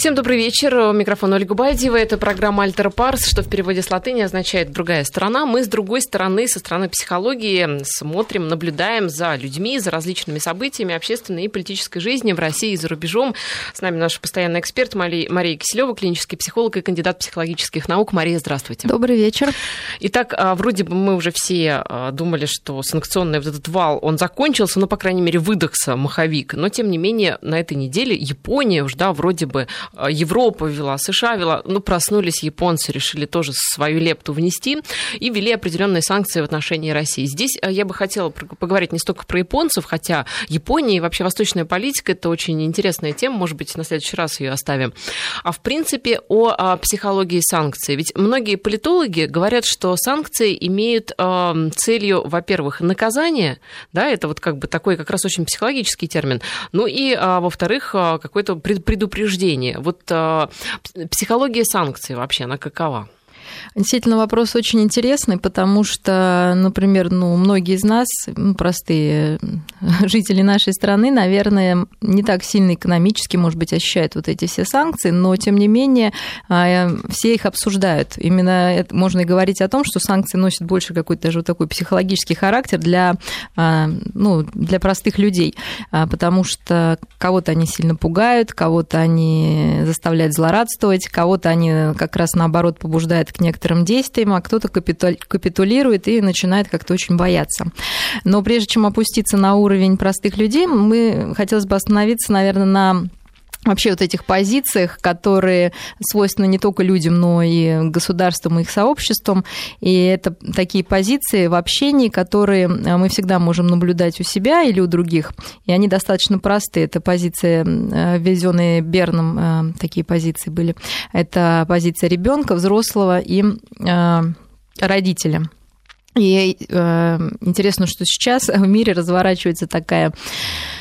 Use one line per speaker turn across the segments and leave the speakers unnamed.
Всем добрый вечер. У микрофона Ольга Байдева. Это программа «Альтер Парс», что в переводе с латыни означает «другая сторона». Мы с другой стороны, со стороны психологии, смотрим, наблюдаем за людьми, за различными событиями общественной и политической жизни в России и за рубежом. С нами наш постоянный эксперт Мария, Киселева, клинический психолог и кандидат психологических наук. Мария, здравствуйте.
Добрый вечер.
Итак, а, вроде бы мы уже все а, думали, что санкционный вот этот вал, он закончился, ну, по крайней мере, выдохся маховик. Но, тем не менее, на этой неделе Япония уж, да, вроде бы Европа вела, США вела, ну, проснулись японцы, решили тоже свою лепту внести и ввели определенные санкции в отношении России. Здесь э, я бы хотела поговорить не столько про японцев, хотя Япония и вообще восточная политика – это очень интересная тема, может быть, на следующий раз ее оставим. А в принципе о, психологии санкций. Ведь многие политологи говорят, что санкции имеют э, целью, во-первых, наказание, да, это вот как бы такой как раз очень психологический термин, ну и, а, во-вторых, э, какое-то предупреждение вот э, психология санкций вообще, она какова?
Действительно, вопрос очень интересный, потому что, например, ну, многие из нас, простые жители нашей страны, наверное, не так сильно экономически, может быть, ощущают вот эти все санкции, но, тем не менее, а, все их обсуждают. Именно это, можно и говорить о том, что санкции носят больше какой-то даже вот такой психологический характер для, а, ну, для простых людей, а, потому что кого-то они сильно пугают, кого-то они заставляют злорадствовать, кого-то они как раз наоборот побуждают к некоторым действиям, а кто-то капитулирует и начинает как-то очень бояться. Но прежде чем опуститься на уровень простых людей, мы хотелось бы остановиться, наверное, на вообще вот этих позициях, которые свойственны не только людям, но и государствам и их сообществам. И это такие позиции в общении, которые мы всегда можем наблюдать у себя или у других. И они достаточно простые. Это позиции, э, введенные Берном, э, такие позиции были. Это позиция ребенка, взрослого и э, родителя. И интересно, что сейчас в мире разворачивается такая Э,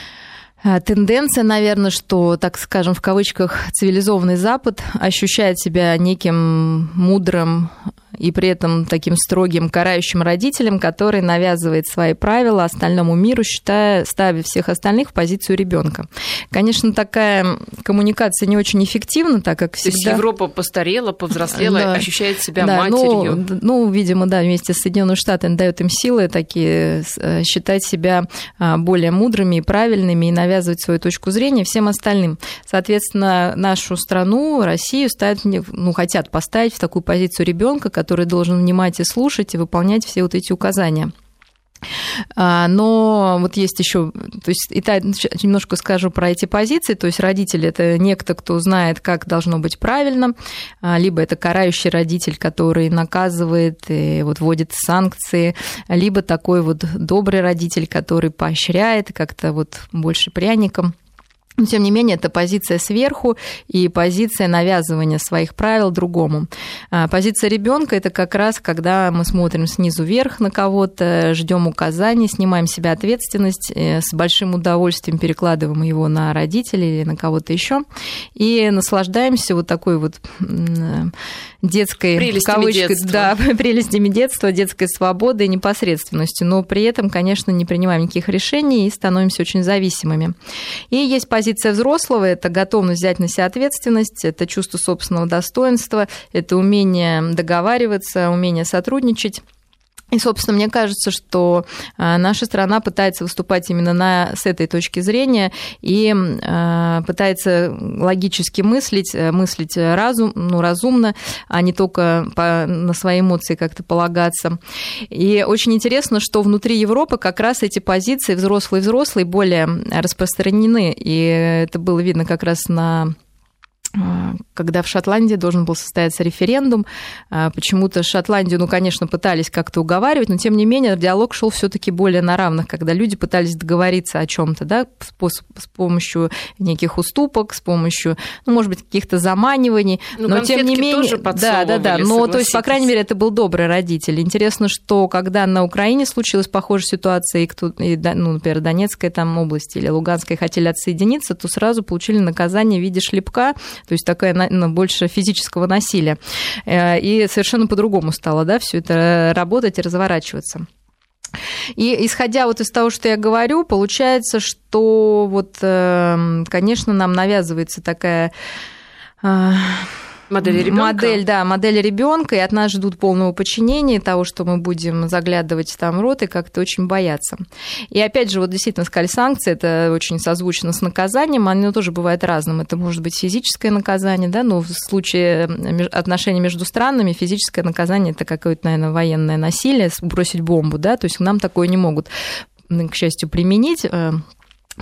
тенденция, наверное, что, так скажем, в кавычках, цивилизованный Запад ощущает себя неким мудрым и при этом таким строгим карающим родителем, который навязывает свои правила остальному миру, считая, ставя всех остальных в позицию ребенка. Конечно, такая коммуникация не очень эффективна, так как всегда... То
есть Европа постарела, повзрослела, да. ощущает себя да, матерью.
Ну, ну, видимо, да, вместе с Соединенными Штатами дает им силы такие э, считать себя а, более мудрыми и правильными и навязывать свою точку зрения всем остальным. Соответственно, нашу страну, Россию ставят, ну, хотят поставить в такую позицию ребенка, который должен внимать и слушать и выполнять все вот эти указания. А, но вот есть еще, то есть и та, немножко скажу про эти позиции, то есть родитель это некто, кто знает, как должно быть правильно, а, либо это карающий родитель, который наказывает и вот вводит санкции, либо такой вот добрый родитель, который поощряет как-то вот больше пряником но, тем не менее, это позиция сверху и позиция навязывания своих правил другому. А, позиция ребенка это как раз, когда мы смотрим снизу вверх на кого-то, ждем указаний, снимаем себя ответственность, э, с большим удовольствием перекладываем его на родителей или на кого-то еще и наслаждаемся вот такой вот детской
прелестями кавычкой, детства.
да, прелестями детства, детской свободой и непосредственностью, но при этом, конечно, не принимаем никаких решений и становимся очень зависимыми. И есть позиция взрослого, это готовность взять на себя ответственность, это чувство собственного достоинства, это умение договариваться, умение сотрудничать. И, собственно, мне кажется, что а, наша страна пытается выступать именно на, с этой точки зрения и э, пытается логически мыслить, э, мыслить разум, ну, разумно, а не только по, на свои эмоции как-то полагаться. И очень интересно, что внутри Европы как раз эти позиции взрослые-взрослые более распространены. И это было видно как раз на когда в Шотландии должен был состояться референдум. А, почему-то Шотландию, ну, конечно, пытались как-то уговаривать, но тем не менее диалог шел все-таки более на равных, когда люди пытались договориться о чем-то, да, с помощью неких уступок, с помощью, ну, может быть, каких-то заманиваний,
ну, но тем не менее,
да, да, да, но то есть, по крайней мере, это был добрый родитель. Интересно, что когда на Украине случилась похожая ситуация, и, кто, и ну, например, Донецкая там область или Луганская хотели отсоединиться, то сразу получили наказание в виде шлепка то есть такая ну, больше физического насилия. Э, и совершенно по-другому стало, да, все это работать и разворачиваться. И исходя вот из того, что я говорю, получается, что вот, эм, конечно, нам навязывается такая
Модель ребенка?
Модель, да, модель ребенка, и от нас ждут полного подчинения, того, что мы будем заглядывать там рот и как-то очень бояться. И опять же, вот действительно сказали, санкции, это очень созвучно с наказанием, оно тоже бывает разным. Это может быть физическое наказание, да, но в случае отношений между странами физическое наказание это какое-то, наверное, военное насилие, бросить бомбу, да, то есть нам такое не могут, к счастью, применить э,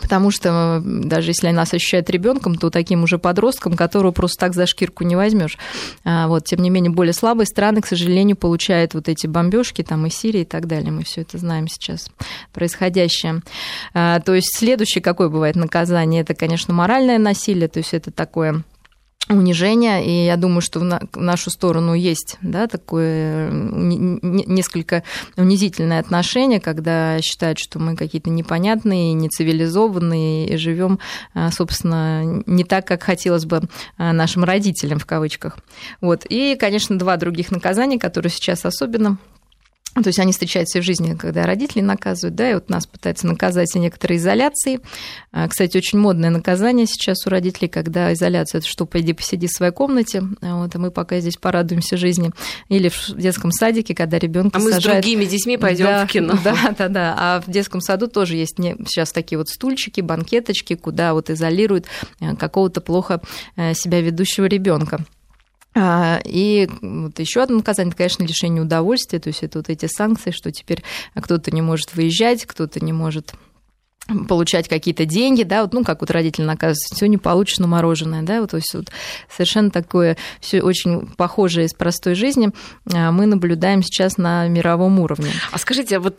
Потому что даже если нас ощущают ребенком, то таким уже подростком, которого просто так за шкирку не возьмешь. А вот, тем не менее, более слабые страны, к сожалению, получают вот эти бомбежки, там и Сирия и так далее. Мы все это знаем сейчас происходящее. А, то есть следующее какое бывает наказание? Это, конечно, моральное насилие, то есть это такое унижения, и я думаю, что в нашу сторону есть да, такое несколько унизительное отношение, когда считают, что мы какие-то непонятные, нецивилизованные, и живем, а, собственно, не так, как хотелось бы а, нашим родителям, в кавычках. Вот. И, конечно, два других наказания, которые сейчас особенно то есть они встречаются в жизни, когда родители наказывают, да, и вот нас пытаются наказать за некоторые изоляции. А, кстати, очень модное наказание сейчас у родителей, когда изоляция, это что, пойди посиди в своей комнате, а вот, а мы пока здесь порадуемся жизни. Или в детском садике, когда ребенка
А мы
сажают...
с другими детьми пойдем
да,
в кино.
Да, да, да. А в детском саду тоже есть сейчас такие вот стульчики, банкеточки, куда вот изолируют э, какого-то плохо э, себя ведущего ребенка. А, и вот еще одно наказание, это, конечно, лишение удовольствия, то есть это вот эти санкции, что теперь кто-то не может выезжать, кто-то не может получать какие-то деньги, да, вот, ну, как вот родители наказывают, сегодня получишь на мороженое, да, вот, то есть вот совершенно такое все очень похожее из простой жизни а, мы наблюдаем сейчас на мировом уровне.
А скажите, а вот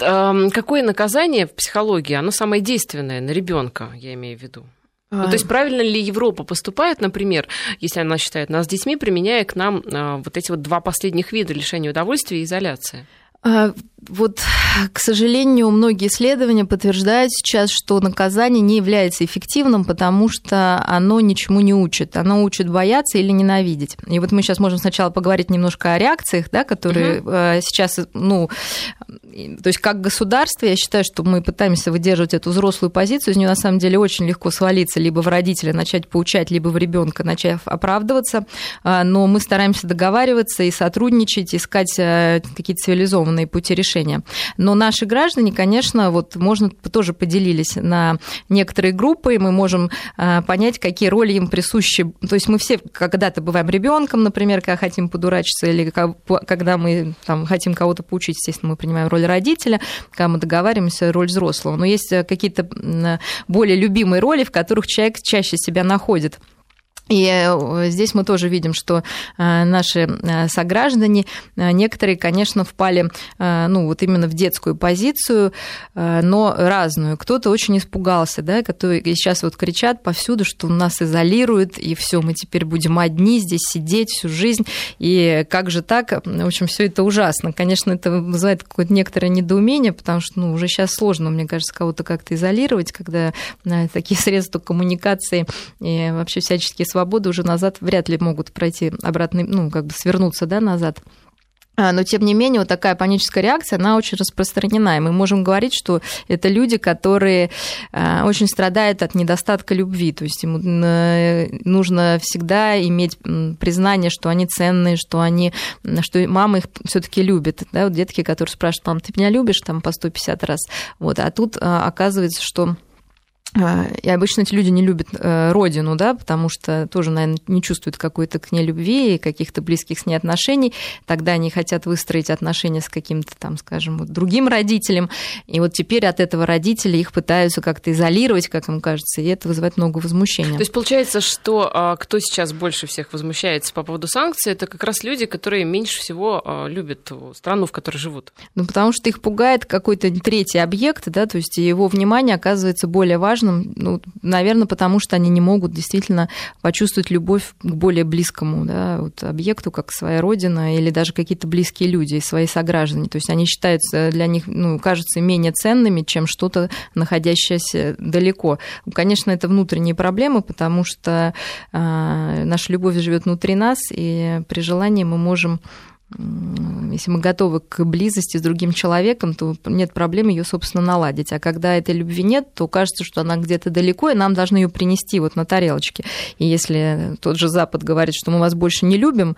какое наказание в психологии, оно самое действенное на ребенка, я имею в виду? Ну, то есть правильно ли Европа поступает, например, если она считает нас детьми, применяя к нам а, вот эти вот два последних вида лишения удовольствия и изоляции?
А, вот, к сожалению, многие исследования подтверждают сейчас, что наказание не является эффективным, потому что оно ничему не учит. Оно учит бояться или ненавидеть. И вот мы сейчас можем сначала поговорить немножко о реакциях, да, которые угу. сейчас, ну, то есть как государство, я считаю, что мы пытаемся выдерживать эту взрослую позицию, из нее на самом деле очень легко свалиться либо в родителя, начать поучать, либо в ребенка, начать оправдываться, а, но мы стараемся договариваться и сотрудничать, искать э, какие-то цивилизованные пути решения. Но наши граждане, конечно, вот можно тоже поделились на некоторые группы, и мы можем а, понять, какие роли им присущи. То есть мы все когда-то бываем ребенком, например, когда хотим подурачиться, или когда мы там, хотим кого-то поучить, естественно, мы принимаем роль родителя, когда мы договариваемся, роль взрослого. Но есть э, какие-то более любимые роли, в которых человек чаще себя находит. И э, здесь мы тоже видим, что э, наши э, сограждане, некоторые, конечно, впали ну, вот именно в детскую позицию, но разную. Кто-то очень испугался, да, которые сейчас вот кричат повсюду, что нас изолируют, и все, мы теперь будем одни здесь сидеть всю жизнь, и как же так? В общем, все это ужасно. Конечно, это вызывает какое-то некоторое недоумение, потому что ну, уже сейчас сложно, мне кажется, кого-то как-то изолировать, когда такие средства коммуникации и вообще всяческие свободы уже назад вряд ли могут пройти обратно, ну, как бы свернуться, да, назад. А, но, тем не менее, вот такая паническая реакция, она очень распространена. И мы можем говорить, что это люди, которые а, очень страдают от недостатка любви. То есть ему нужно всегда иметь признание, что они ценные, что, они, что мама их все таки любит. Да, вот детки, которые спрашивают, мам, ты меня любишь там по 150 раз? Вот. А тут а, оказывается, что и обычно эти люди не любят э, родину, да, потому что тоже, наверное, не чувствуют какой-то к ней любви и каких-то близких с ней отношений. Тогда они хотят выстроить отношения с каким-то там, скажем, вот другим родителем. И вот теперь от этого родителя их пытаются как-то изолировать, как им кажется, и это вызывает много возмущения.
То есть получается, что а, кто сейчас больше всех возмущается по поводу санкций, это как раз люди, которые меньше всего а, любят страну, в которой живут.
Ну, потому что их пугает какой-то третий объект, да, то есть его внимание оказывается более важным важным, ну, наверное, потому что они не могут действительно почувствовать любовь к более близкому да, вот объекту, как своя родина, или даже какие-то близкие люди, свои сограждане. То есть они считаются для них, ну, кажется, менее ценными, чем что-то, находящееся далеко. Конечно, это внутренние проблемы, потому что э, наша любовь живет внутри нас, и при желании мы можем если мы готовы к близости с другим человеком, то нет проблем ее, собственно, наладить. А когда этой любви нет, то кажется, что она где-то далеко, и нам должны ее принести вот на тарелочке. И если тот же Запад говорит, что мы вас больше не любим,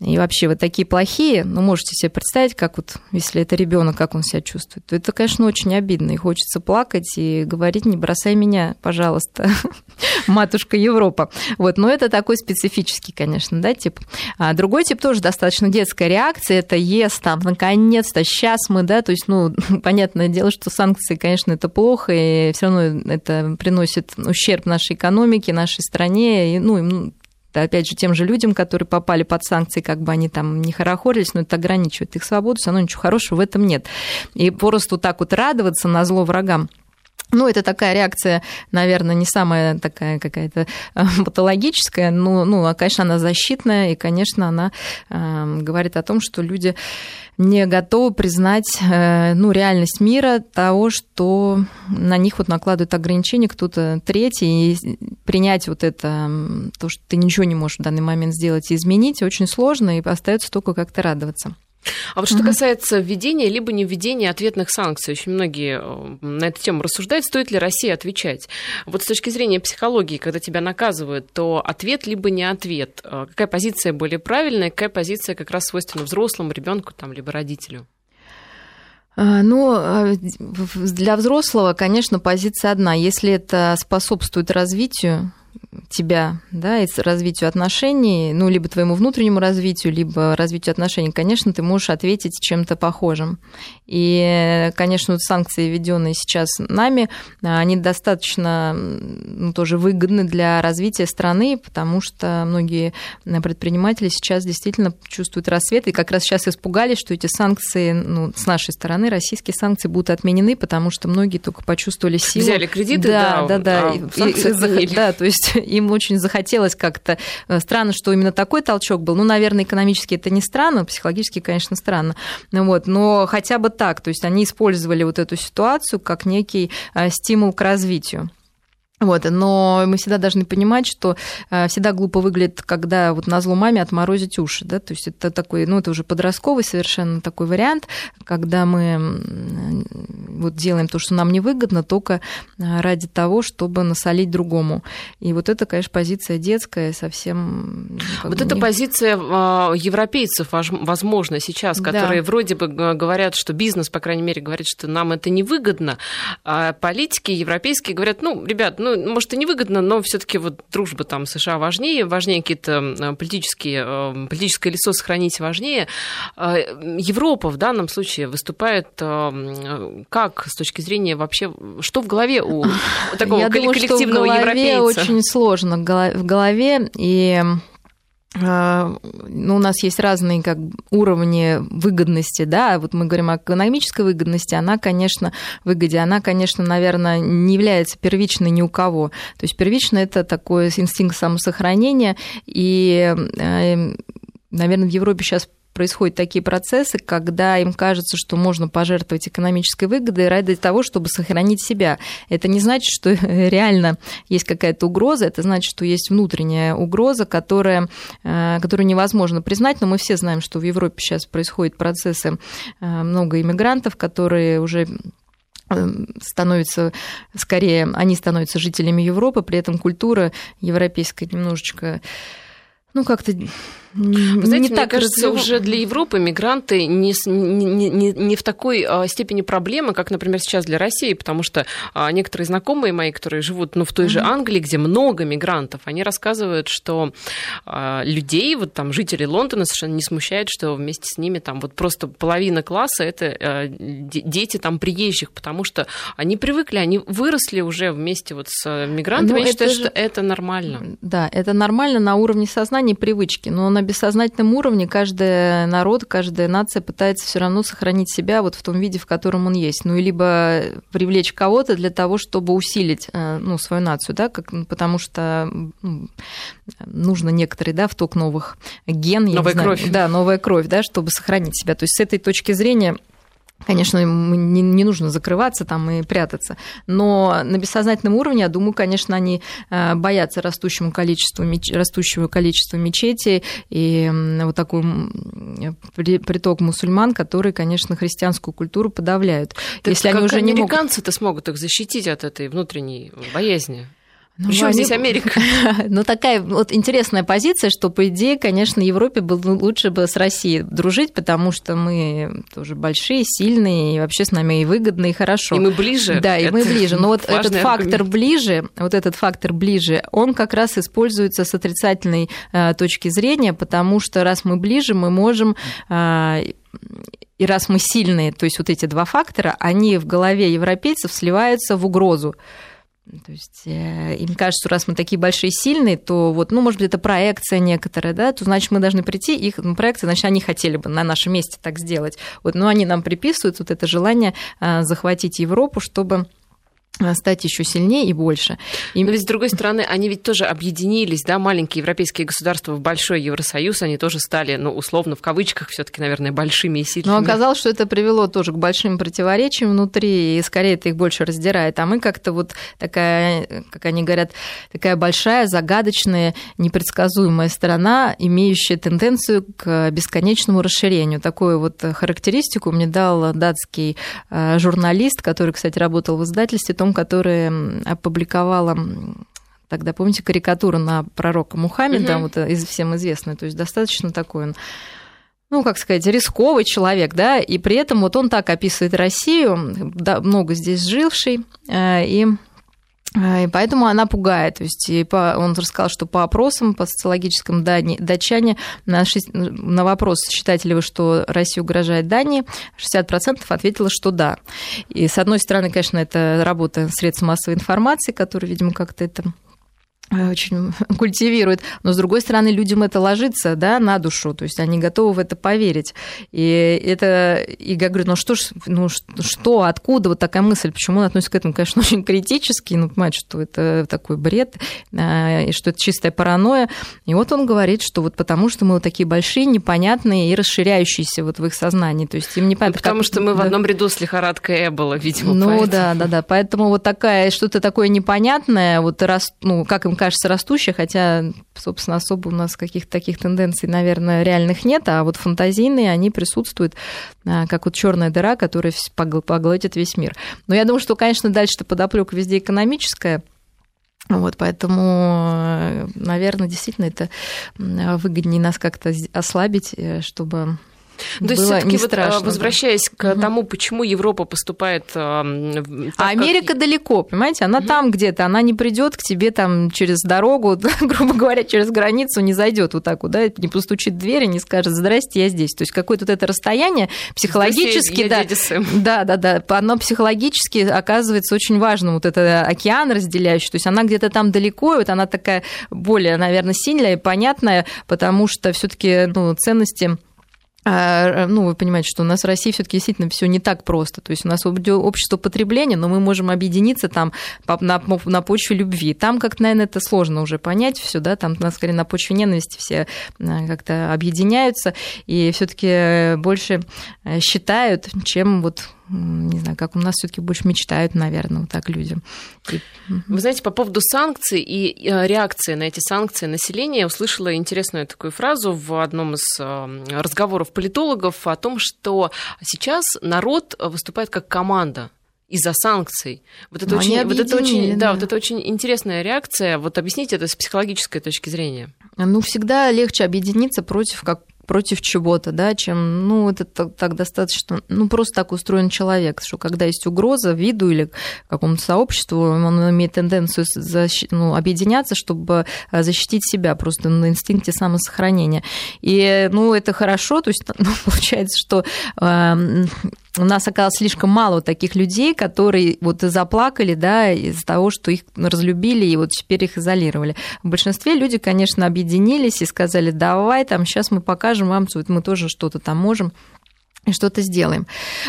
и вообще вы такие плохие, ну, можете себе представить, как вот, если это ребенок, как он себя чувствует, то это, конечно, очень обидно, и хочется плакать и говорить, не бросай меня, пожалуйста, матушка Европа. Вот, но это такой специфический, конечно, да, тип. А другой тип тоже достаточно детская реакция, это ес, там, наконец-то, сейчас мы, да, то есть, ну, понятное дело, что санкции, конечно, это плохо, и все равно это приносит ущерб нашей экономике, нашей стране, и, ну, опять же, тем же людям, которые попали под санкции, как бы они там не хорохорились, но это ограничивает их свободу, все равно ничего хорошего в этом нет. И просто так вот радоваться на зло врагам, ну, это такая реакция, наверное, не самая такая какая-то э, патологическая, но, ну, конечно, она защитная, и, конечно, она э, говорит о том, что люди не готовы признать э, ну, реальность мира того, что на них вот накладывают ограничения кто-то третий, и принять вот это, то, что ты ничего не можешь в данный момент сделать и изменить, очень сложно, и остается только как-то радоваться.
А вот что касается введения либо не введения ответных санкций, очень многие э, на эту тему рассуждают, стоит ли России отвечать. Вот с точки зрения психологии, когда тебя наказывают, то ответ либо не ответ. Э, какая позиция более правильная, какая позиция как раз свойственна взрослому, ребенку там, либо родителю?
А, ну, а, для взрослого, конечно, позиция одна. Если это способствует развитию, тебя, да, и развитию отношений, ну, либо твоему внутреннему развитию, либо развитию отношений, конечно, ты можешь ответить чем-то похожим. И, конечно, вот санкции, введенные сейчас нами, они достаточно ну, тоже выгодны для развития страны, потому что многие предприниматели сейчас действительно чувствуют рассвет, и как раз сейчас испугались, что эти санкции, ну, с нашей стороны, российские санкции будут отменены, потому что многие только почувствовали силу.
Взяли кредиты,
да, да, да, да,
а и, и,
да, то есть им очень захотелось как-то... Э, странно, что именно такой толчок был. Ну, наверное, экономически это не странно, психологически, конечно, странно. Вот, но хотя бы так. То есть они использовали вот эту ситуацию как некий э, стимул к развитию. Вот, но мы всегда должны понимать, что э, всегда глупо выглядит, когда вот на зло маме отморозить уши, да, то есть это такой, ну, это уже подростковый совершенно такой вариант, когда мы вот делаем то, что нам невыгодно, только э, ради того, чтобы насолить другому. И вот это, конечно, позиция детская, совсем...
Вот эта не... позиция а, европейцев, возможно, сейчас, которые да. вроде бы говорят, что бизнес, по крайней мере, говорит, что нам это невыгодно, а политики европейские говорят, ну, ребят, ну, может, и невыгодно, но все-таки вот дружба там США важнее, важнее какие-то политические, политическое лицо сохранить важнее. Европа в данном случае выступает э, как с точки зрения вообще, что в голове у такого Я коллективного думаю, что в голове европейца?
очень сложно в голове, и а, ну, у нас есть разные как, уровни выгодности, да, вот мы говорим о экономической выгодности, она, конечно, выгоде, она, конечно, наверное, не является первичной ни у кого. То есть первично это такой инстинкт самосохранения, и, э, наверное, в Европе сейчас происходят такие процессы, когда им кажется, что можно пожертвовать экономической выгодой ради того, чтобы сохранить себя. Это не значит, что реально есть какая-то угроза, это значит, что есть внутренняя угроза, которая, э, которую невозможно признать, но мы все знаем, что в Европе сейчас происходят процессы, э, много иммигрантов, которые уже э, становятся, скорее, они становятся жителями Европы, при этом культура европейская немножечко ну, как-то
вы знаете, не мне так кажется, развив... уже для Европы мигранты не, не, не, не в такой а, степени проблемы, как, например, сейчас для России, потому что а, некоторые знакомые мои, которые живут ну, в той mm-hmm. же Англии, где много мигрантов, они рассказывают, что а, людей, вот там жители Лондона совершенно не смущает, что вместе с ними там вот просто половина класса это дети там приезжих, потому что они привыкли, они выросли уже вместе вот с мигрантами, ну, я считаю, же... что это нормально.
Да, это нормально на уровне сознания и привычки, но на бессознательном уровне каждый народ, каждая нация пытается все равно сохранить себя вот в том виде, в котором он есть. Ну, и либо привлечь кого-то для того, чтобы усилить э, ну, свою нацию, да, как, потому что ну, нужно некоторый да, вток новых ген.
Новая кровь.
Да, новая кровь, да, чтобы сохранить себя. То есть с этой точки зрения Конечно, не, не нужно закрываться там и прятаться. Но на бессознательном уровне, я думаю, конечно, они э, боятся растущему количеству, растущего количества мечетей и вот такой приток мусульман, которые, конечно, христианскую культуру подавляют.
Так Если они уже американцы-то не могут... смогут их защитить от этой внутренней боязни? Ну, Причем они... здесь Америка?
ну, такая вот интересная позиция, что, по идее, конечно, Европе было лучше бы с Россией дружить, потому что мы тоже большие, сильные, и вообще с нами и выгодно, и хорошо.
И мы ближе.
Да, и мы ближе. Но вот этот фактор ближе, вот этот фактор ближе, он как раз используется с отрицательной э, точки зрения, потому что раз мы ближе, мы можем э, и раз мы сильные, то есть вот эти два фактора, они в голове европейцев сливаются в угрозу. То есть э, им кажется, раз мы такие большие сильные, то вот, ну, может быть, это проекция некоторая, да, то значит, мы должны прийти, их ну, проекция, значит, они хотели бы на нашем месте так сделать. Вот, но они нам приписывают вот это желание э, захватить Европу, чтобы стать еще сильнее и больше.
И... Но ведь, с другой стороны, они ведь тоже объединились, да, маленькие европейские государства в большой Евросоюз, они тоже стали, ну, условно, в кавычках, все таки наверное, большими и сильными.
Но оказалось, что это привело тоже к большим противоречиям внутри, и скорее это их больше раздирает. А мы как-то вот такая, как они говорят, такая большая, загадочная, непредсказуемая страна, имеющая тенденцию к бесконечному расширению. Такую вот характеристику мне дал датский э, журналист, который, кстати, работал в издательстве, том, которое опубликовала тогда, помните, карикатуру на пророка Мухаммеда, угу. вот из всем известная, то есть достаточно такой он ну, как сказать, рисковый человек, да, и при этом вот он так описывает Россию, да, много здесь живший, э, и и поэтому она пугает. То есть он рассказал, что по опросам, по социологическим датчане, на, 6, на вопрос, считаете ли вы, что Россия угрожает Дании, 60% ответило, что да. И с одной стороны, конечно, это работа средств массовой информации, которые, видимо, как-то это Э, очень культивирует, но с другой стороны людям это ложится, да, на душу, то есть они готовы в это поверить. И это, и я говорю, ну что ж, ну что, откуда вот такая мысль, почему он относится к этому, конечно, очень критически, ну понимает, что это такой бред, э, и что это чистая паранойя. И вот он говорит, что вот потому что мы вот такие большие, непонятные и расширяющиеся вот в их сознании, то есть им непонятно.
Ну, потому как... что мы да. в одном ряду с лихорадкой Эбола, видимо,
Ну поэтому. да, да, да, поэтому вот такая, что-то такое непонятное, вот раз, ну как им кажется, растущая, хотя, собственно, особо у нас каких-то таких тенденций, наверное, реальных нет, а вот фантазийные, они присутствуют, а, как вот черная дыра, которая поглотит весь мир. Но я думаю, что, конечно, дальше-то подоплека везде экономическая, вот, поэтому, наверное, действительно это выгоднее нас как-то ослабить, э, чтобы
то есть все-таки вот страшно, возвращаясь да. к тому, почему Европа поступает.
А Америка как... далеко, понимаете, она угу. там где-то, она не придет к тебе там через дорогу, грубо говоря, через границу не зайдет вот так вот, да, не постучит в дверь и не скажет, здрасте, я здесь. То есть какое-то вот это расстояние психологически, да, да, да, да, оно психологически оказывается очень важным, вот это океан разделяющий, то есть она где-то там далеко, и вот она такая более, наверное, сильная и понятная, потому что все-таки ну, ценности ну, вы понимаете, что у нас в России все-таки действительно все не так просто. То есть у нас общество потребления, но мы можем объединиться там на, на почве любви. Там как-то, наверное, это сложно уже понять все, да, там, на, скорее, на почве ненависти все а, как-то объединяются и все-таки больше э, считают, чем вот не знаю, как у нас все-таки больше мечтают, наверное, вот так люди.
Вы знаете, по поводу санкций и э, реакции на эти санкции населения, я услышала интересную такую фразу в одном из э, разговоров политологов о том, что сейчас народ выступает как команда из-за санкций. Вот это, очень, вот это очень, да, да, вот это очень интересная реакция. Вот объясните это с психологической точки зрения.
Ну, всегда легче объединиться против как против чего-то, да, чем, ну, это так, так достаточно, ну, просто так устроен человек, что когда есть угроза виду или какому-то сообществу, он имеет тенденцию защ... ну, объединяться, чтобы э, защитить себя просто на инстинкте самосохранения. И, ну, это хорошо, то есть, ну, получается, что э, у нас оказалось слишком мало таких людей, которые вот заплакали, да, из-за того, что их разлюбили и вот теперь их изолировали. В большинстве люди, конечно, объединились и сказали, давай, там, сейчас мы покажем вам, мы тоже что-то там можем. Что-то сделаем.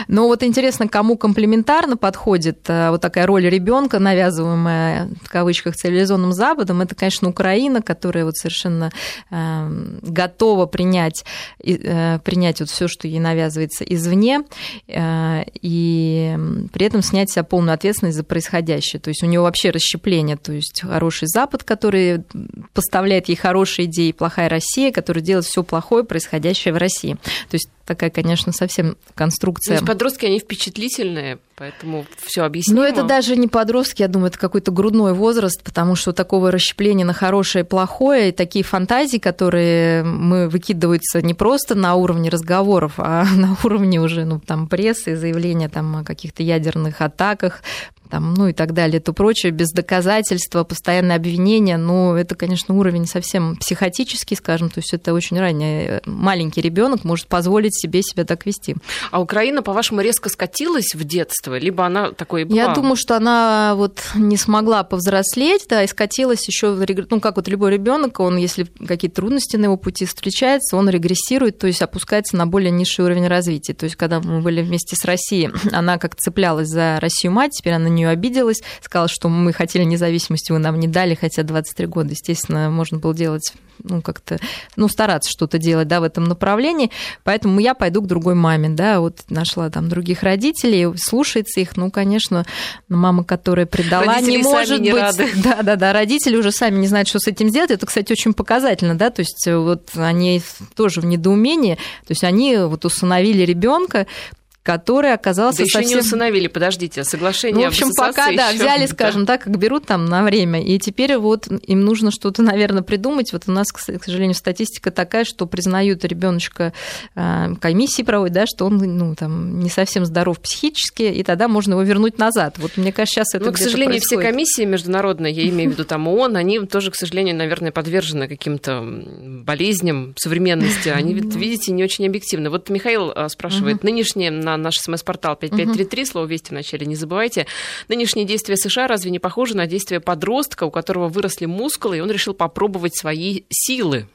Но вот интересно, кому комплементарно подходит э, вот такая роль ребенка, навязываемая в кавычках цивилизованным Западом, это, конечно, Украина, которая вот совершенно э, готова принять, э, принять вот все, что ей навязывается извне, и при этом снять себя полную ответственность за происходящее. То есть у нее вообще расщепление, то есть хороший Запад, который поставляет ей хорошие идеи, плохая Россия, которая делает все плохое, происходящее в России. То есть такая, конечно, совсем конструкция. То
есть подростки, они впечатлительные, поэтому все объяснимо.
Ну, это даже не подростки, я думаю, это какой-то грудной возраст, потому что такого расщепления на хорошее и плохое, и такие фантазии, которые мы выкидываются не просто на уровне разговоров, а на уровне уже, ну, там, прессы, заявления там о каких-то ядерных атаках, там, ну и так далее, то прочее, без доказательства, постоянное обвинение, ну, это, конечно, уровень совсем психотический, скажем, то есть это очень ранний, э, маленький ребенок может позволить себе себя так вести.
А Украина, по-вашему, резко скатилась в детство, либо она такой была?
Я думаю, что она вот не смогла повзрослеть, да, и скатилась еще, ну, как вот любой ребенок, он, если какие-то трудности на его пути встречаются, он регрессирует, то есть опускается на более низший уровень развития. То есть, когда мы были вместе с Россией, она как цеплялась за Россию-мать, теперь она не нее обиделась, сказала, что мы хотели независимости, вы нам не дали, хотя 23 года, естественно, можно было делать, ну, как-то, ну, стараться что-то делать, да, в этом направлении, поэтому я пойду к другой маме, да, вот нашла там других родителей, слушается их, ну, конечно, мама, которая предала,
родители
не может
не
быть...
Рады.
Да, да, да, родители уже сами не знают, что с этим сделать, это, кстати, очень показательно, да, то есть вот они тоже в недоумении, то есть они вот усыновили ребенка, который оказался
да
совсем...
еще не усыновили, подождите, соглашение
ну, в общем, пока, да,
еще...
взяли, скажем да. так, как берут там на время, и теперь вот им нужно что-то, наверное, придумать. Вот у нас, к сожалению, статистика такая, что признают ребеночка а, комиссии проводят, да, что он, ну, там, не совсем здоров психически, и тогда можно его вернуть назад. Вот мне кажется, сейчас это
Ну, к сожалению,
происходит.
все комиссии международные, я имею в виду там ООН, они тоже, к сожалению, наверное, подвержены каким-то болезням современности. Они, видите, не очень объективны. Вот Михаил а, спрашивает, нынешнее на наш смс-портал 5533, слово «Вести» вначале не забывайте. Нынешние действия США разве не похожи на действия подростка, у которого выросли мускулы, и он решил попробовать свои силы?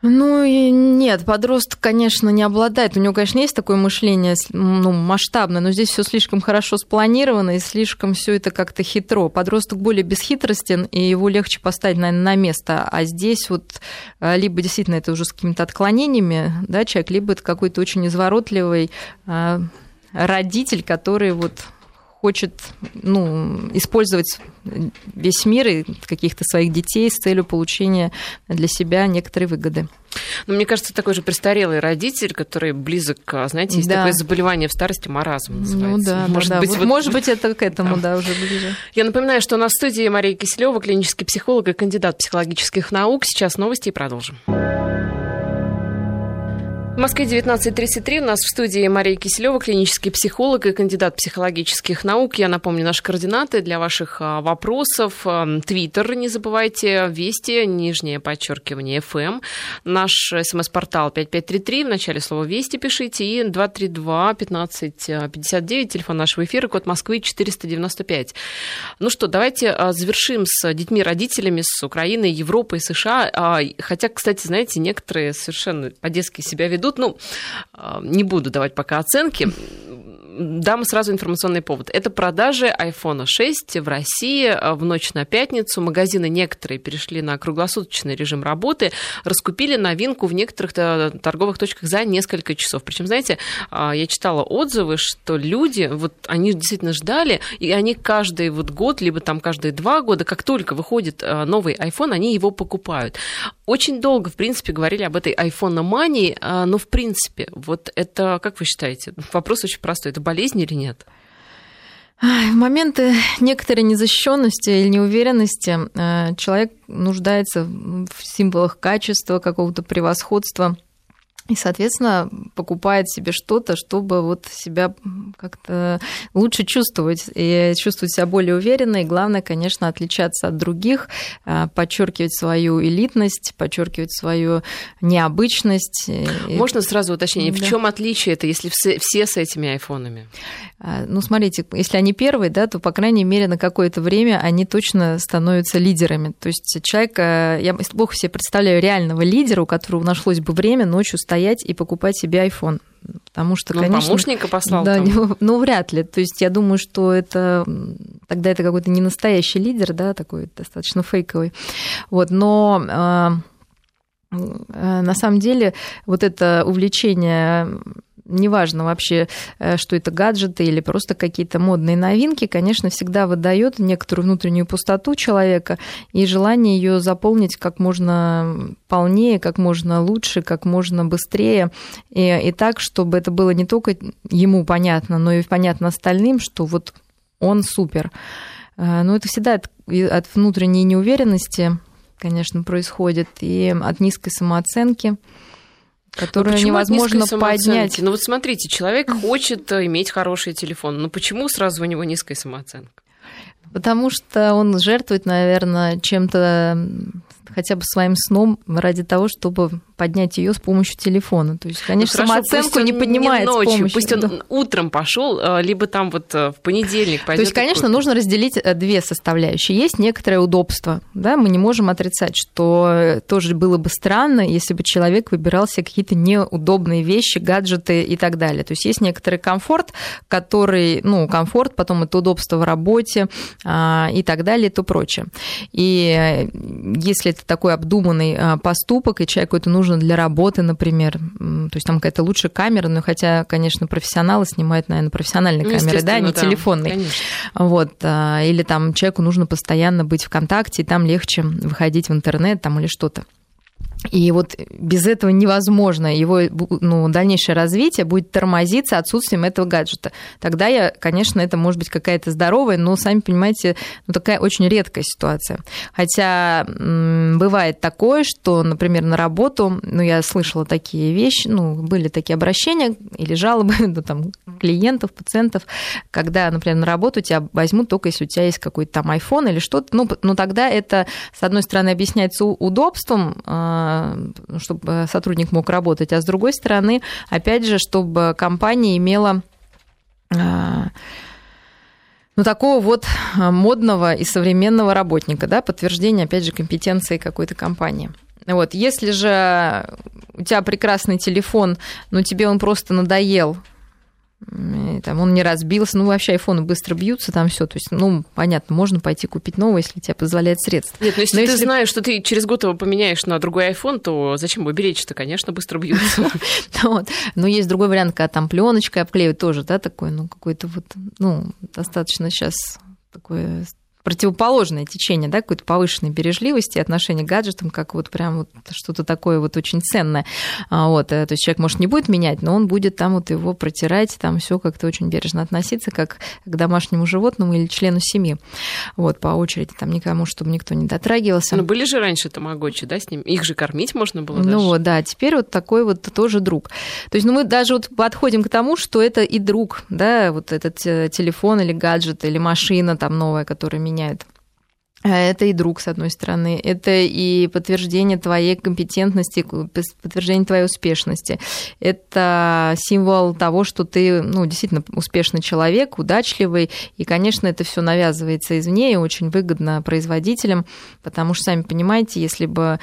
Ну, нет, подросток, конечно, не обладает. У него, конечно, есть такое мышление ну, масштабное, но здесь все слишком хорошо спланировано и слишком все это как-то хитро. Подросток более бесхитростен, и его легче поставить, наверное, на место. А здесь вот а, либо действительно это уже с какими-то отклонениями, да, человек, либо это какой-то очень изворотливый а, родитель, который вот хочет ну, использовать весь мир и каких-то своих детей с целью получения для себя некоторой выгоды.
Ну, мне кажется, такой же престарелый родитель, который близок, знаете, есть да. такое заболевание в старости, маразм называется.
Ну да, может, да, быть, да. Вот... может быть, это к этому, да. да, уже ближе.
Я напоминаю, что у нас в студии Мария Киселева, клинический психолог и кандидат психологических наук. Сейчас новости и продолжим. В Москве 19.33. У нас в студии Мария Киселева, клинический психолог и кандидат психологических наук. Я напомню наши координаты для ваших а, вопросов. Твиттер, не забывайте, Вести, нижнее подчеркивание, ФМ. Наш смс-портал 5533, в начале слова Вести пишите, и 232-1559, телефон нашего эфира, код Москвы 495. Ну что, давайте а, завершим с детьми-родителями, с Украиной, Европой, США. А, хотя, кстати, знаете, некоторые совершенно по-детски себя ведут идут. Ну, а, не буду давать пока оценки дам сразу информационный повод. Это продажи iPhone 6 в России а, в ночь на пятницу. Магазины некоторые перешли на круглосуточный режим работы, раскупили новинку в некоторых э, торговых точках за несколько часов. Причем, знаете, а, я читала отзывы, что люди, вот они действительно ждали, и они каждый вот год, либо там каждые два года, как только выходит э, новый iPhone, они его покупают. Очень долго, в принципе, говорили об этой iPhone-мании, но, в принципе, вот это, как вы считаете, вопрос очень простой, это болезнь или нет?
В моменты некоторой незащищенности или неуверенности э, человек нуждается в символах качества, какого-то превосходства – и, соответственно, покупает себе что-то, чтобы вот себя как-то лучше чувствовать и чувствовать себя более уверенно. И главное, конечно, отличаться от других, а, подчеркивать свою элитность, подчеркивать свою необычность.
Можно сразу уточнение, да. в чем отличие это, если все, все с этими айфонами?
А, ну, смотрите, если они первые, да, то, по крайней мере, на какое-то время они точно становятся лидерами. То есть человек, э, я плохо себе представляю реального лидера, у которого нашлось бы время ночью стоять стоять и покупать себе iPhone. Потому что,
ну,
конечно...
помощника послал
да,
там.
Ну, вряд ли. То есть я думаю, что это... Тогда это какой-то не настоящий лидер, да, такой достаточно фейковый. Вот, но а, на самом деле вот это увлечение неважно вообще, э, что это гаджеты или просто какие-то модные новинки, конечно, всегда выдает некоторую внутреннюю пустоту человека и желание ее заполнить как можно полнее, как можно лучше, как можно быстрее, и, и так, чтобы это было не только ему понятно, но и понятно остальным, что вот он супер. Э, но это всегда от, от внутренней неуверенности, конечно, происходит, и от низкой самооценки которую
ну,
невозможно поднять.
Ну вот смотрите, человек хочет э, иметь хороший телефон, но почему сразу у него низкая самооценка?
Потому что он жертвует, наверное, чем-то хотя бы своим сном ради того, чтобы поднять ее с помощью телефона. То есть, конечно, ну, хорошо, самооценку не поднимает
не ночью,
с помощью...
Пусть он да. утром пошел, э, либо там вот э, в понедельник пойдет.
То есть, конечно, нужно разделить э, две составляющие. Есть некоторое удобство. Да? Мы не можем отрицать, что тоже было бы странно, если бы человек выбирал себе какие-то неудобные вещи, гаджеты и так далее. То есть есть некоторый комфорт, который, ну, комфорт, потом это удобство в работе а, и так далее, и то прочее. И если это такой обдуманный поступок, и человеку это нужно для работы, например. То есть там какая-то лучшая камера, но хотя, конечно, профессионалы снимают, наверное, профессиональные ну, камеры, да, не да, телефонные. Конечно. Вот. А, или там человеку нужно постоянно быть в контакте, и там легче выходить в интернет там, или что-то. И вот без этого невозможно. Его ну, дальнейшее развитие будет тормозиться отсутствием этого гаджета. Тогда я, конечно, это может быть какая-то здоровая, но, сами понимаете, ну, такая очень редкая ситуация. Хотя бывает такое, что, например, на работу, ну, я слышала такие вещи, ну, были такие обращения или жалобы ну, там, клиентов, пациентов, когда, например, на работу тебя возьмут только если у тебя есть какой-то там iPhone или что-то. Ну, ну тогда это, с одной стороны, объясняется удобством, а, чтобы сотрудник мог работать, а с другой стороны, опять же, чтобы компания имела а, ну, такого вот модного и современного работника, да, подтверждение, опять же, компетенции какой-то компании. Вот, если же у тебя прекрасный телефон, но тебе он просто надоел, там он не разбился, ну вообще айфоны быстро бьются, там все, то есть, ну понятно, можно пойти купить новый, если тебе позволяет средства.
Нет, но если но ты если... знаешь, что ты через год его поменяешь на другой iPhone, то зачем его беречь-то, конечно, быстро бьются.
вот. Но есть другой вариант, когда там пленочкой обклеивают тоже, да, такой, ну какой-то вот, ну достаточно сейчас такое противоположное течение, да, какой-то повышенной бережливости, отношения к гаджетам, как вот прям вот что-то такое вот очень ценное. А, вот, э, то есть человек, может, не будет менять, но он будет там вот его протирать, там все как-то очень бережно относиться, как к домашнему животному или члену семьи. Вот, по очереди, там никому, чтобы никто не дотрагивался.
Но были же раньше тамагочи, да, с ним? Их же кормить можно было
Ну вот, да, теперь вот такой вот тоже друг. То есть, ну, мы даже вот подходим к тому, что это и друг, да, вот этот э, телефон или гаджет, или машина там новая, которая меня меняет. А это и друг, с одной стороны, это и подтверждение твоей компетентности, подтверждение твоей успешности. Это символ того, что ты ну, действительно успешный человек, удачливый, и, конечно, это все навязывается извне и очень выгодно производителям, потому что, сами понимаете, если бы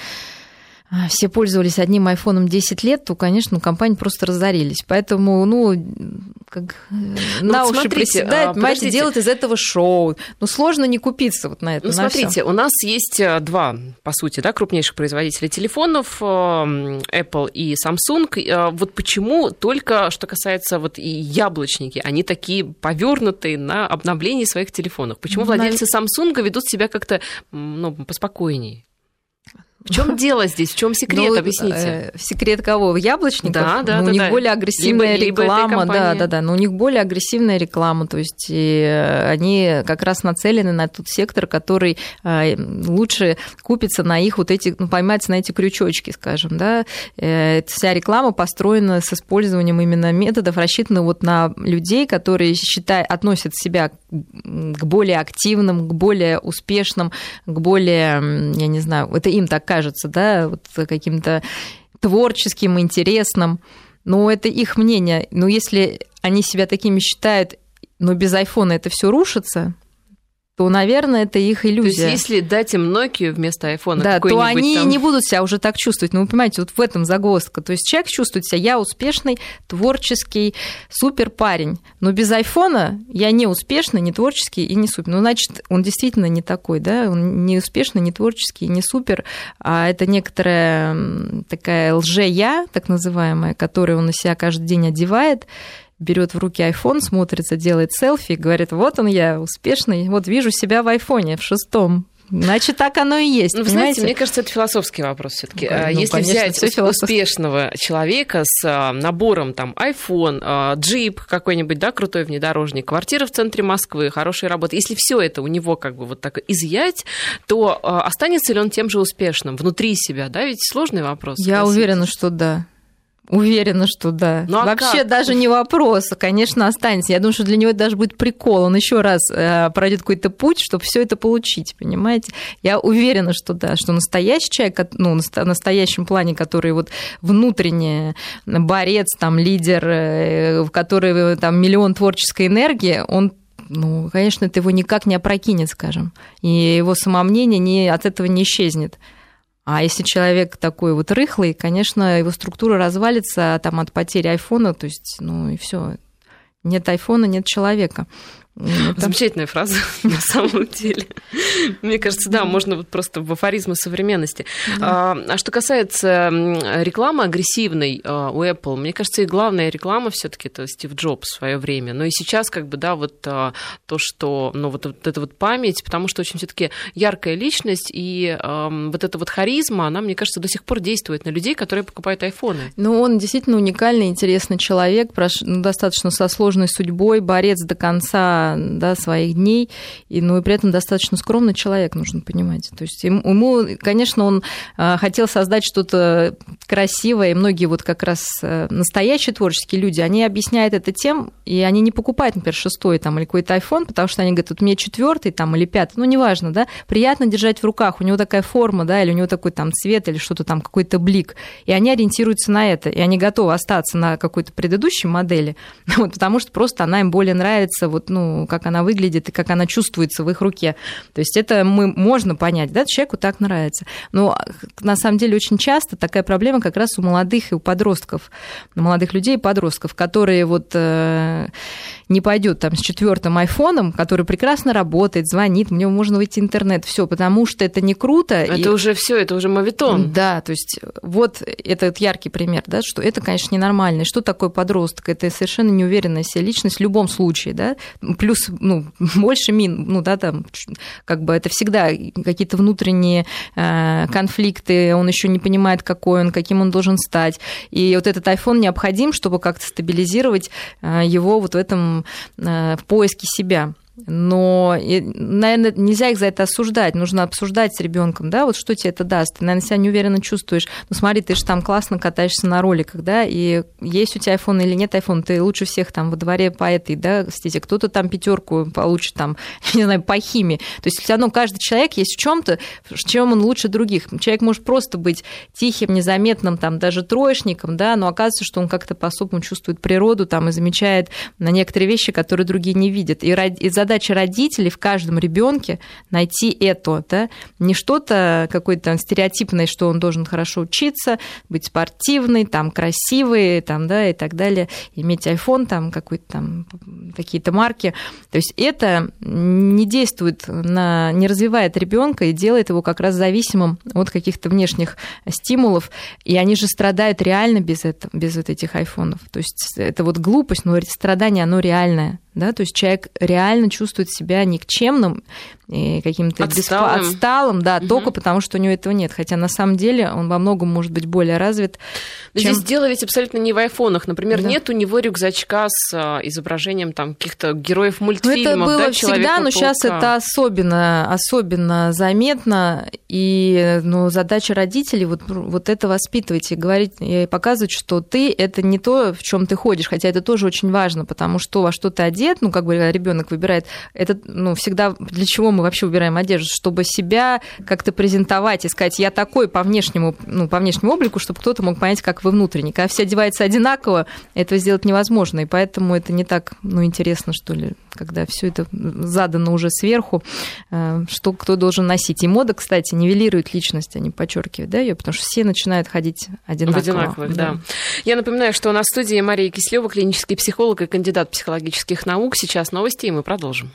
все пользовались одним айфоном 10 лет, то, конечно, компании просто разорились. Поэтому, ну, как ну, на уши приседать, а, понимаете, делать из этого шоу. Ну, сложно не купиться вот на это.
Ну,
на
смотрите,
всё.
у нас есть э, два, по сути, да, крупнейших производителя телефонов, э, Apple и Samsung. Э, вот почему только, что касается вот и яблочники, они такие повернутые на обновлении своих телефонов? Почему владельцы Samsung ведут себя как-то ну, поспокойнее? В чем дело здесь? В чем секрет? Ну, Объясните.
Э, секрет кого? В яблочниках?
Да, да,
ну,
да.
У них
да.
более агрессивная либо, реклама. Либо да, да, да. Но у них более агрессивная реклама. То есть и они как раз нацелены на тот сектор, который э, лучше купится на их вот эти, ну, поймается на эти крючочки, скажем, да. Э, вся реклама построена с использованием именно методов, рассчитанных вот на людей, которые считают, относят себя к более активным, к более успешным, к более, я не знаю, это им так кажется, да, вот каким-то творческим, интересным. Но это их мнение. Но если они себя такими считают, но без айфона это все рушится, то, наверное, это их иллюзия.
То есть, если дать им Nokia вместо айфона,
да, то они
там...
не будут себя уже так чувствовать. Ну, вы понимаете, вот в этом загвоздка. То есть человек чувствует себя, я успешный, творческий, супер парень. Но без айфона я не успешный, не творческий и не супер. Ну, значит, он действительно не такой, да, он не успешный, не творческий, не супер, а это некоторая такая лже-я, так называемая, которую он на себя каждый день одевает, берет в руки iPhone, смотрится, делает селфи, говорит, вот он я, успешный, вот вижу себя в айфоне, в шестом, Значит, так оно и есть.
Ну, вы знаете, мне кажется, это философский вопрос все-таки. Ну,
ну,
Если
конечно,
взять успешного человека с а, набором там iPhone, а, джип какой-нибудь, да, крутой внедорожник, квартира в центре Москвы, хорошая работа, если все это у него как бы вот так изъять, то а, останется ли он тем же успешным внутри себя, да? Ведь сложный вопрос.
Я уверена, что да. Уверена, что да.
Ну, а
Вообще
как?
даже не вопрос, конечно, останется. Я думаю, что для него это даже будет прикол. Он еще раз э, пройдет какой-то путь, чтобы все это получить, понимаете? Я уверена, что да, что настоящий человек, ну, в настоящем плане, который вот внутренний борец, там, лидер, э, в который там миллион творческой энергии, он ну, конечно, это его никак не опрокинет, скажем. И его самомнение не, от этого не исчезнет. А если человек такой вот рыхлый, конечно, его структура развалится там, от потери айфона, то есть, ну и все. Нет айфона, нет человека.
Это... Замечательная фраза, на самом деле. Мне кажется, да, можно вот просто в афоризмы современности. А, а что касается рекламы агрессивной а, у Apple, мне кажется, и главная реклама все таки это Стив Джобс в свое время. Но и сейчас, как бы, да, вот а, то, что, ну, вот, вот эта вот память, потому что очень все таки яркая личность, и вот эта вот харизма, она, мне кажется, до сих пор действует на людей, которые покупают айфоны.
Ну, он действительно уникальный, интересный человек, ну, достаточно со сложной судьбой, борец до конца да, своих дней, и, ну и при этом достаточно скромный человек, нужно понимать. То есть ему, конечно, он а, хотел создать что-то красивое, и многие вот как раз э, настоящие творческие люди, они объясняют это тем, и они не покупают, например, шестой там, или какой-то iPhone, потому что они говорят, вот мне четвертый там, или пятый, ну, неважно, да, приятно держать в руках, у него такая форма, да, или у него такой там цвет, или что-то там, какой-то блик, и они ориентируются на это, и они готовы остаться на какой-то предыдущей модели, вот, потому что просто она им более нравится, вот, ну, как она выглядит и как она чувствуется в их руке. То есть это мы можно понять, да, человеку так нравится. Но на самом деле очень часто такая проблема как раз у молодых и у подростков, у молодых людей и подростков, которые вот э, не пойдет там с четвертым айфоном, который прекрасно работает, звонит, мне можно выйти в интернет, все, потому что это не круто.
Это и... уже все, это уже мовитон.
Да, то есть вот этот яркий пример, да, что это, конечно, ненормально. И что такое подросток? Это совершенно неуверенная себе личность в любом случае, да, плюс, ну, больше мин, ну, да, там, как бы это всегда какие-то внутренние э, конфликты, он еще не понимает, какой он, каким он должен стать. И вот этот iPhone необходим, чтобы как-то стабилизировать э, его вот в этом э, в поиске себя но, наверное, нельзя их за это осуждать, нужно обсуждать с ребенком, да, вот что тебе это даст. Ты, наверное, себя неуверенно чувствуешь. Ну, смотри, ты же там классно катаешься на роликах, да, и есть у тебя iPhone или нет iPhone, ты лучше всех там во дворе по этой, да, стезе. Кто-то там пятерку получит там, не знаю, по химии. То есть все равно каждый человек есть в чем-то, в чем он лучше других. Человек может просто быть тихим, незаметным, там, даже троечником, да, но оказывается, что он как-то по-особому чувствует природу там и замечает на некоторые вещи, которые другие не видят. И, и задача родителей в каждом ребенке найти это, да, не что-то какое-то стереотипное, что он должен хорошо учиться, быть спортивный, там, красивый, там, да, и так далее, иметь iPhone, там, какой-то там, какие-то марки. То есть это не действует на, не развивает ребенка и делает его как раз зависимым от каких-то внешних стимулов, и они же страдают реально без, этого, без вот этих айфонов. То есть это вот глупость, но страдание, оно реальное да, то есть человек реально чувствует себя никчемным каким-то
отсталым,
беспо... отсталым да, угу. только потому, что у него этого нет. Хотя на самом деле он во многом может быть более развит.
чем... Здесь дело ведь абсолютно не в айфонах. Например, да. нет у него рюкзачка с а, изображением там каких-то героев мультфильмов.
Ну, это было
да,
всегда, но сейчас это особенно, особенно заметно. И ну, задача родителей вот, вот это воспитывать и говорить, и показывать, что ты это не то, в чем ты ходишь, хотя это тоже очень важно, потому что во что ты одет, одет, ну, как бы ребенок выбирает, это, ну, всегда для чего мы вообще выбираем одежду? Чтобы себя как-то презентовать и сказать, я такой по внешнему, ну, по внешнему облику, чтобы кто-то мог понять, как вы внутренний. Когда все одеваются одинаково, этого сделать невозможно, и поэтому это не так, ну, интересно, что ли, когда все это задано уже сверху, э, что кто должен носить. И мода, кстати, нивелирует личность, а не подчеркивает да, ее, потому что все начинают ходить одинаково. В
одинаковых, да. да. Я напоминаю, что у нас в студии Мария Кислева, клинический психолог и кандидат психологических наук. Сейчас новости, и мы продолжим.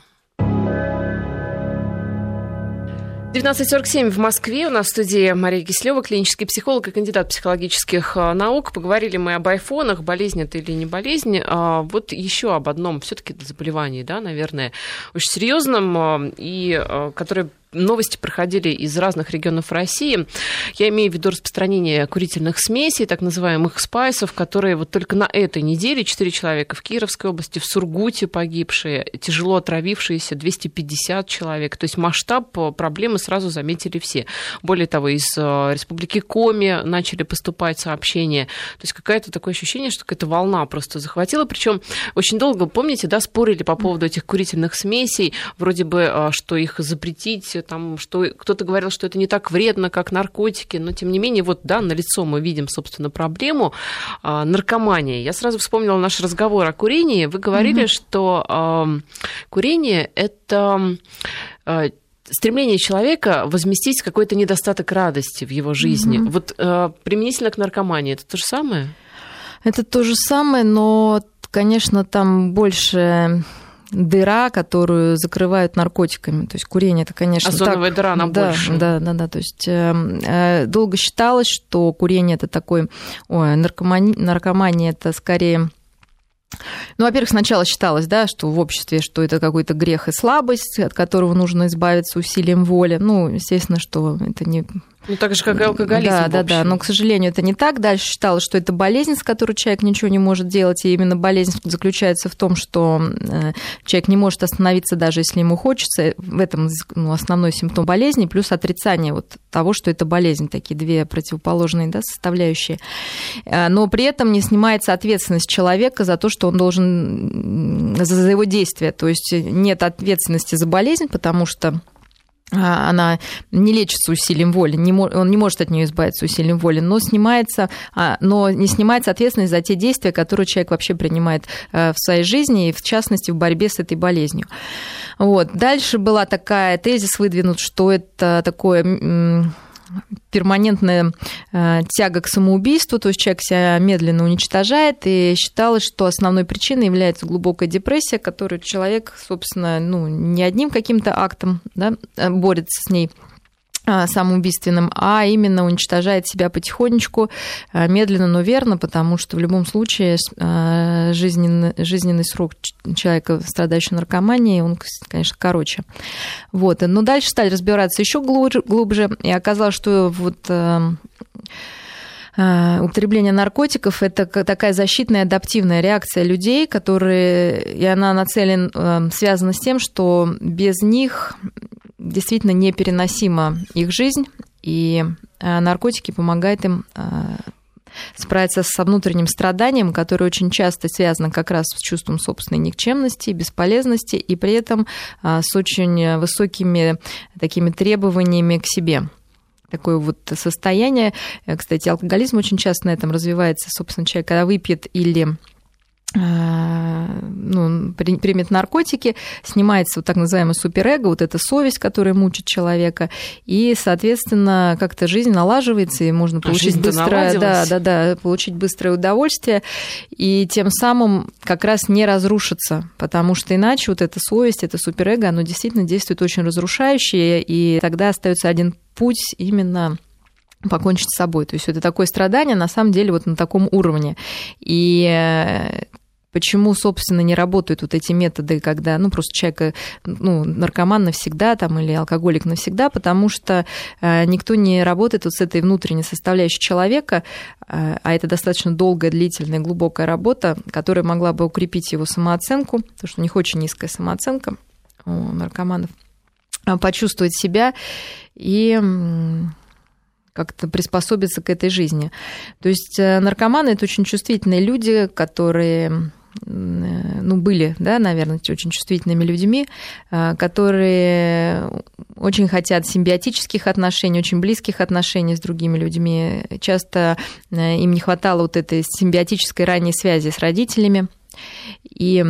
19.47 в Москве. У нас в студии Мария Кислева, клинический психолог и кандидат психологических а, наук. Поговорили мы об айфонах, болезнь это или не болезнь. А, вот еще об одном все-таки заболевании, да, наверное, очень серьезном, а, и которое новости проходили из разных регионов России. Я имею в виду распространение курительных смесей, так называемых спайсов, которые вот только на этой неделе 4 человека в Кировской области, в Сургуте погибшие, тяжело отравившиеся 250 человек. То есть масштаб проблемы сразу заметили все. Более того, из э, Республики Коми начали поступать сообщения. То есть какое-то такое ощущение, что какая-то волна просто захватила. Причем очень долго, помните, да, спорили по поводу этих курительных смесей, вроде бы, э, что их запретить там, что кто-то говорил, что это не так вредно, как наркотики, но тем не менее, вот, да, на лицо мы видим, собственно, проблему а, наркомании. Я сразу вспомнила наш разговор о курении. Вы говорили, mm-hmm. что а, курение это а, стремление человека возместить какой-то недостаток радости в его жизни. Mm-hmm. Вот э, применительно к наркомании это то же самое?
Это то же самое, но, конечно, там больше дыра, которую закрывают наркотиками. То есть курение это, конечно,
Озоновая
так...
дыра, она
да,
больше.
Да, да, да. То есть э, э, долго считалось, что курение это такой... Ой, наркомания, наркомания это скорее ну, во-первых, сначала считалось, да, что в обществе, что это какой-то грех и слабость, от которого нужно избавиться усилием воли. Ну, естественно, что это не
ну, так же, как и алкоголизм.
Да, да, да. Но, к сожалению, это не так. Дальше считалось, что это болезнь, с которой человек ничего не может делать. И именно болезнь заключается в том, что э, человек не может остановиться, даже если ему хочется. В этом ну, основной симптом болезни, плюс отрицание вот того, что это болезнь. Такие две противоположные да, составляющие. Э, но при этом не снимается ответственность человека за то, что он должен за его действия. То есть нет ответственности за болезнь, потому что а, она не лечится усилием воли, не, он не может от нее избавиться усилием воли, но снимается, а, но не снимается ответственность за те действия, которые человек вообще принимает э, в своей жизни, и в частности в борьбе с этой болезнью. Вот. Дальше была такая тезис выдвинут, что это такое перманентная э, тяга к самоубийству, то есть человек себя медленно уничтожает, и считалось, что основной причиной является глубокая депрессия, которую человек, собственно, ну, не одним каким-то актом да, э, борется с ней, самоубийственным, а именно уничтожает себя потихонечку, а, медленно, но верно, потому что в любом случае а, жизненный, жизненный срок человека, страдающего наркоманией, он, конечно, короче. Вот. Но дальше стали разбираться еще глубже, и оказалось, что вот употребление наркотиков – это такая защитная адаптивная реакция людей, которые, и она нацелена, связана с тем, что без них действительно непереносима их жизнь, и э, наркотики помогают им э, справиться со внутренним страданием, которое очень часто связано как раз с чувством собственной никчемности, бесполезности, и при этом э, с очень высокими такими требованиями к себе такое вот состояние. Кстати, алкоголизм очень часто на этом развивается. Собственно, человек, когда выпьет или ну, примет наркотики, снимается вот так называемый суперэго, вот эта совесть, которая мучит человека, и, соответственно, как-то жизнь налаживается, и можно а получить а быстрое, да, да, да, получить быстрое удовольствие, и тем самым как раз не разрушиться, потому что иначе вот эта совесть, это суперэго, оно действительно действует очень разрушающе, и тогда остается один путь именно покончить с собой. То есть это такое страдание на самом деле вот на таком уровне. И э, Почему, собственно, не работают вот эти методы, когда, ну, просто человек, ну, наркоман навсегда там или алкоголик навсегда, потому что э, никто не работает вот с этой внутренней составляющей человека, э, а это достаточно долгая, длительная, глубокая работа, которая могла бы укрепить его самооценку, потому что у них очень низкая самооценка у наркоманов, э, почувствовать себя и как-то приспособиться к этой жизни. То есть наркоманы – это очень чувствительные люди, которые ну, были, да, наверное, очень чувствительными людьми, которые очень хотят симбиотических отношений, очень близких отношений с другими людьми. Часто им не хватало вот этой симбиотической ранней связи с родителями. И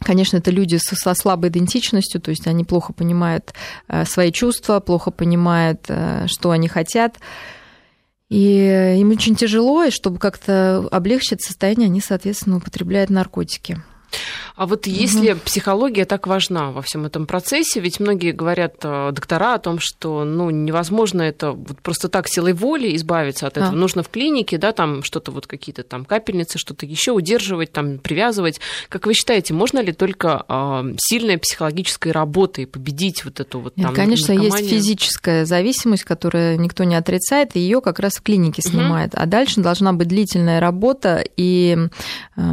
Конечно, это люди со слабой идентичностью, то есть они плохо понимают свои чувства, плохо понимают, что они хотят. И им очень тяжело, и чтобы как-то облегчить состояние, они, соответственно, употребляют наркотики.
А вот если угу. психология так важна во всем этом процессе, ведь многие говорят э, доктора о том, что ну, невозможно это вот просто так силой воли избавиться от этого. А. Нужно в клинике, да, там что-то вот какие-то там капельницы, что-то еще удерживать, там привязывать. Как вы считаете, можно ли только э, сильной психологической работой победить вот эту вот
там Нет, Конечно, наркоманию? есть физическая зависимость, которую никто не отрицает, и ее как раз в клинике снимает. Угу. А дальше должна быть длительная работа и э,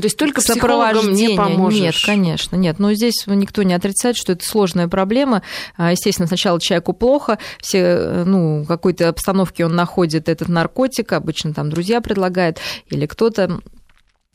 то есть только психологом не поможешь?
Нет, конечно, нет. Но здесь никто не отрицает, что это сложная проблема. А, естественно, сначала человеку плохо, все, ну, какой-то обстановке он находит этот наркотик, обычно там друзья предлагают, или кто-то Э,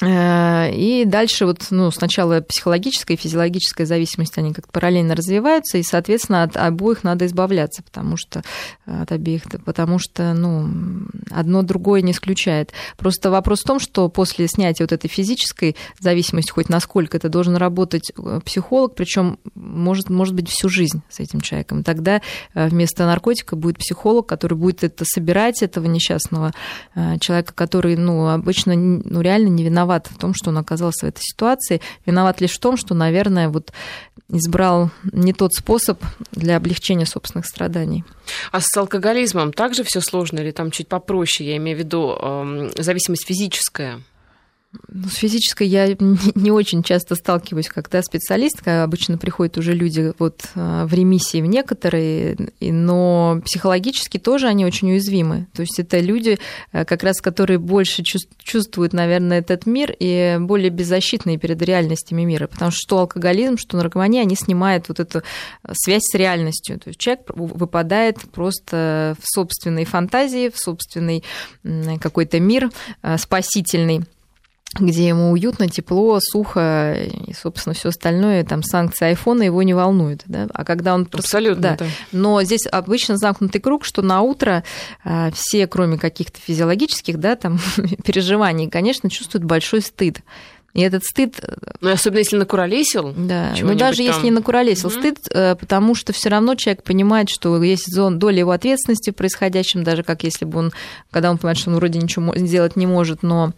и дальше вот, ну, сначала психологическая и физиологическая зависимость, они как-то параллельно развиваются, и, соответственно, от обоих надо избавляться, потому что от обеих, потому что, ну, одно другое не исключает. Просто вопрос в том, что после снятия вот этой физической зависимости, хоть насколько это должен работать э, психолог, причем может, может быть всю жизнь с этим человеком. Тогда э, вместо наркотика будет психолог, который будет это собирать, этого несчастного человека, который, ну, обычно, ну, реально не виноват виноват в том, что он оказался в этой ситуации. Виноват лишь в том, что, наверное, вот избрал не тот способ для облегчения собственных страданий.
А с алкоголизмом также все сложно или там чуть попроще? Я имею в виду э, зависимость физическая.
Ну, с физической я не очень часто сталкиваюсь, когда специалистка, обычно приходят уже люди вот э, в ремиссии в некоторые, но психологически тоже они очень уязвимы. То есть это люди, э, как раз которые больше чувствуют, наверное, этот мир и более беззащитные перед реальностями мира, потому что что алкоголизм, что наркомания, они снимают вот эту связь с реальностью. То есть человек выпадает просто в собственной фантазии, в собственный какой-то мир э, спасительный где ему уютно, тепло, сухо, и, собственно, все остальное, там, санкции айфона его не волнуют, да, а когда он...
Абсолютно,
да. да. Но здесь обычно замкнутый круг, что на утро а, все, кроме каких-то физиологических, да, там, переживаний, конечно, чувствуют большой стыд. И этот стыд...
Ну, особенно если накуролесил.
Да, ну, даже там... если не накуролесил, угу. стыд, э, потому что все равно человек понимает, что есть зон, доля его ответственности в происходящем, даже как если бы он, когда он понимает, что он вроде ничего сделать не может, но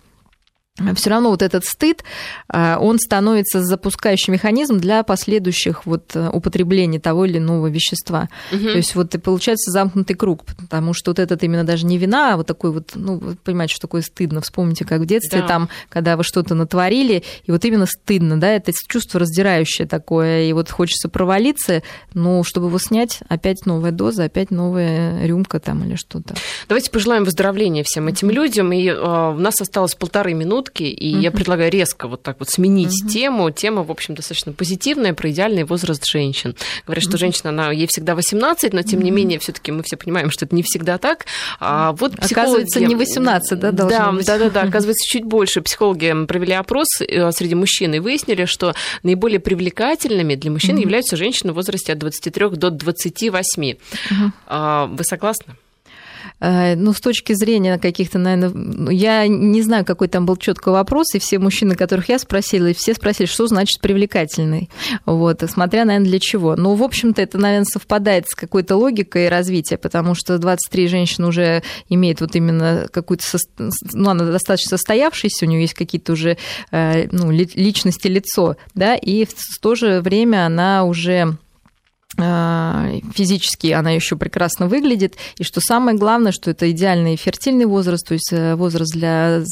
все равно вот этот стыд, а, он становится запускающим механизм для последующих вот э, употреблений того или иного вещества. Угу. То есть вот и получается замкнутый круг, потому что вот этот именно даже не вина, а вот такой вот, ну, вы понимаете, что такое стыдно. Вспомните, как в детстве да. там, когда вы что-то натворили, и вот именно стыдно, да, это чувство раздирающее такое, и вот хочется провалиться, но чтобы его снять, опять новая доза, опять новая рюмка там или что-то.
Давайте пожелаем выздоровления всем этим людям, и э, у нас осталось полторы минуты минутки, и угу. я предлагаю резко вот так вот сменить угу. тему. Тема, в общем, достаточно позитивная, про идеальный возраст женщин. Говорят, что женщина, она, ей всегда 18, но тем не менее, все таки мы все понимаем, что это не всегда так.
А вот психологи... Оказывается, не 18, да,
да, быть? Да, да, да, оказывается, чуть больше. Психологи провели опрос э, среди мужчин и выяснили, что наиболее привлекательными для мужчин угу. являются женщины в возрасте от 23 до 28. Угу. Вы согласны?
Э, ну, с точки зрения каких-то, наверное, ну, я не знаю, какой там был четкий вопрос, и все мужчины, которых я спросила, и все спросили, что значит привлекательный, вот, смотря, наверное, для чего. Ну, в общем-то, это, наверное, совпадает с какой-то логикой развития, потому что 23 женщины уже имеют вот именно какую-то, ну, она достаточно состоявшаяся, у нее есть какие-то уже, э, ну, личности, лицо, да, и в то же время она уже физически она еще прекрасно выглядит, и что самое главное, что это идеальный фертильный возраст, то есть э, возраст для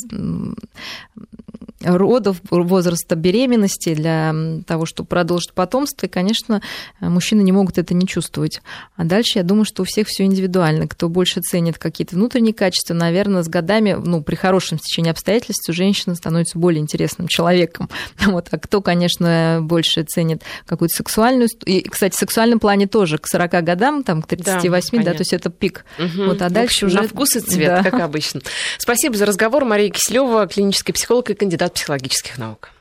родов, возраста беременности, для того, чтобы продолжить потомство. И, конечно, мужчины не могут это не чувствовать. А дальше, я думаю, что у всех все индивидуально. Кто больше ценит какие-то внутренние качества, наверное, с годами, ну, при хорошем стечении обстоятельств, женщина становится более интересным человеком. Вот. А кто, конечно, больше ценит какую-то сексуальную... И, кстати, в сексуальном плане тоже к 40 годам, там, к 38, да, да то есть это пик.
Угу. Вот, а дальше общем, уже... На вкус и цвет, да. как обычно. Спасибо за разговор. Мария Киселева, клинический психолог и кандидат психологических наук.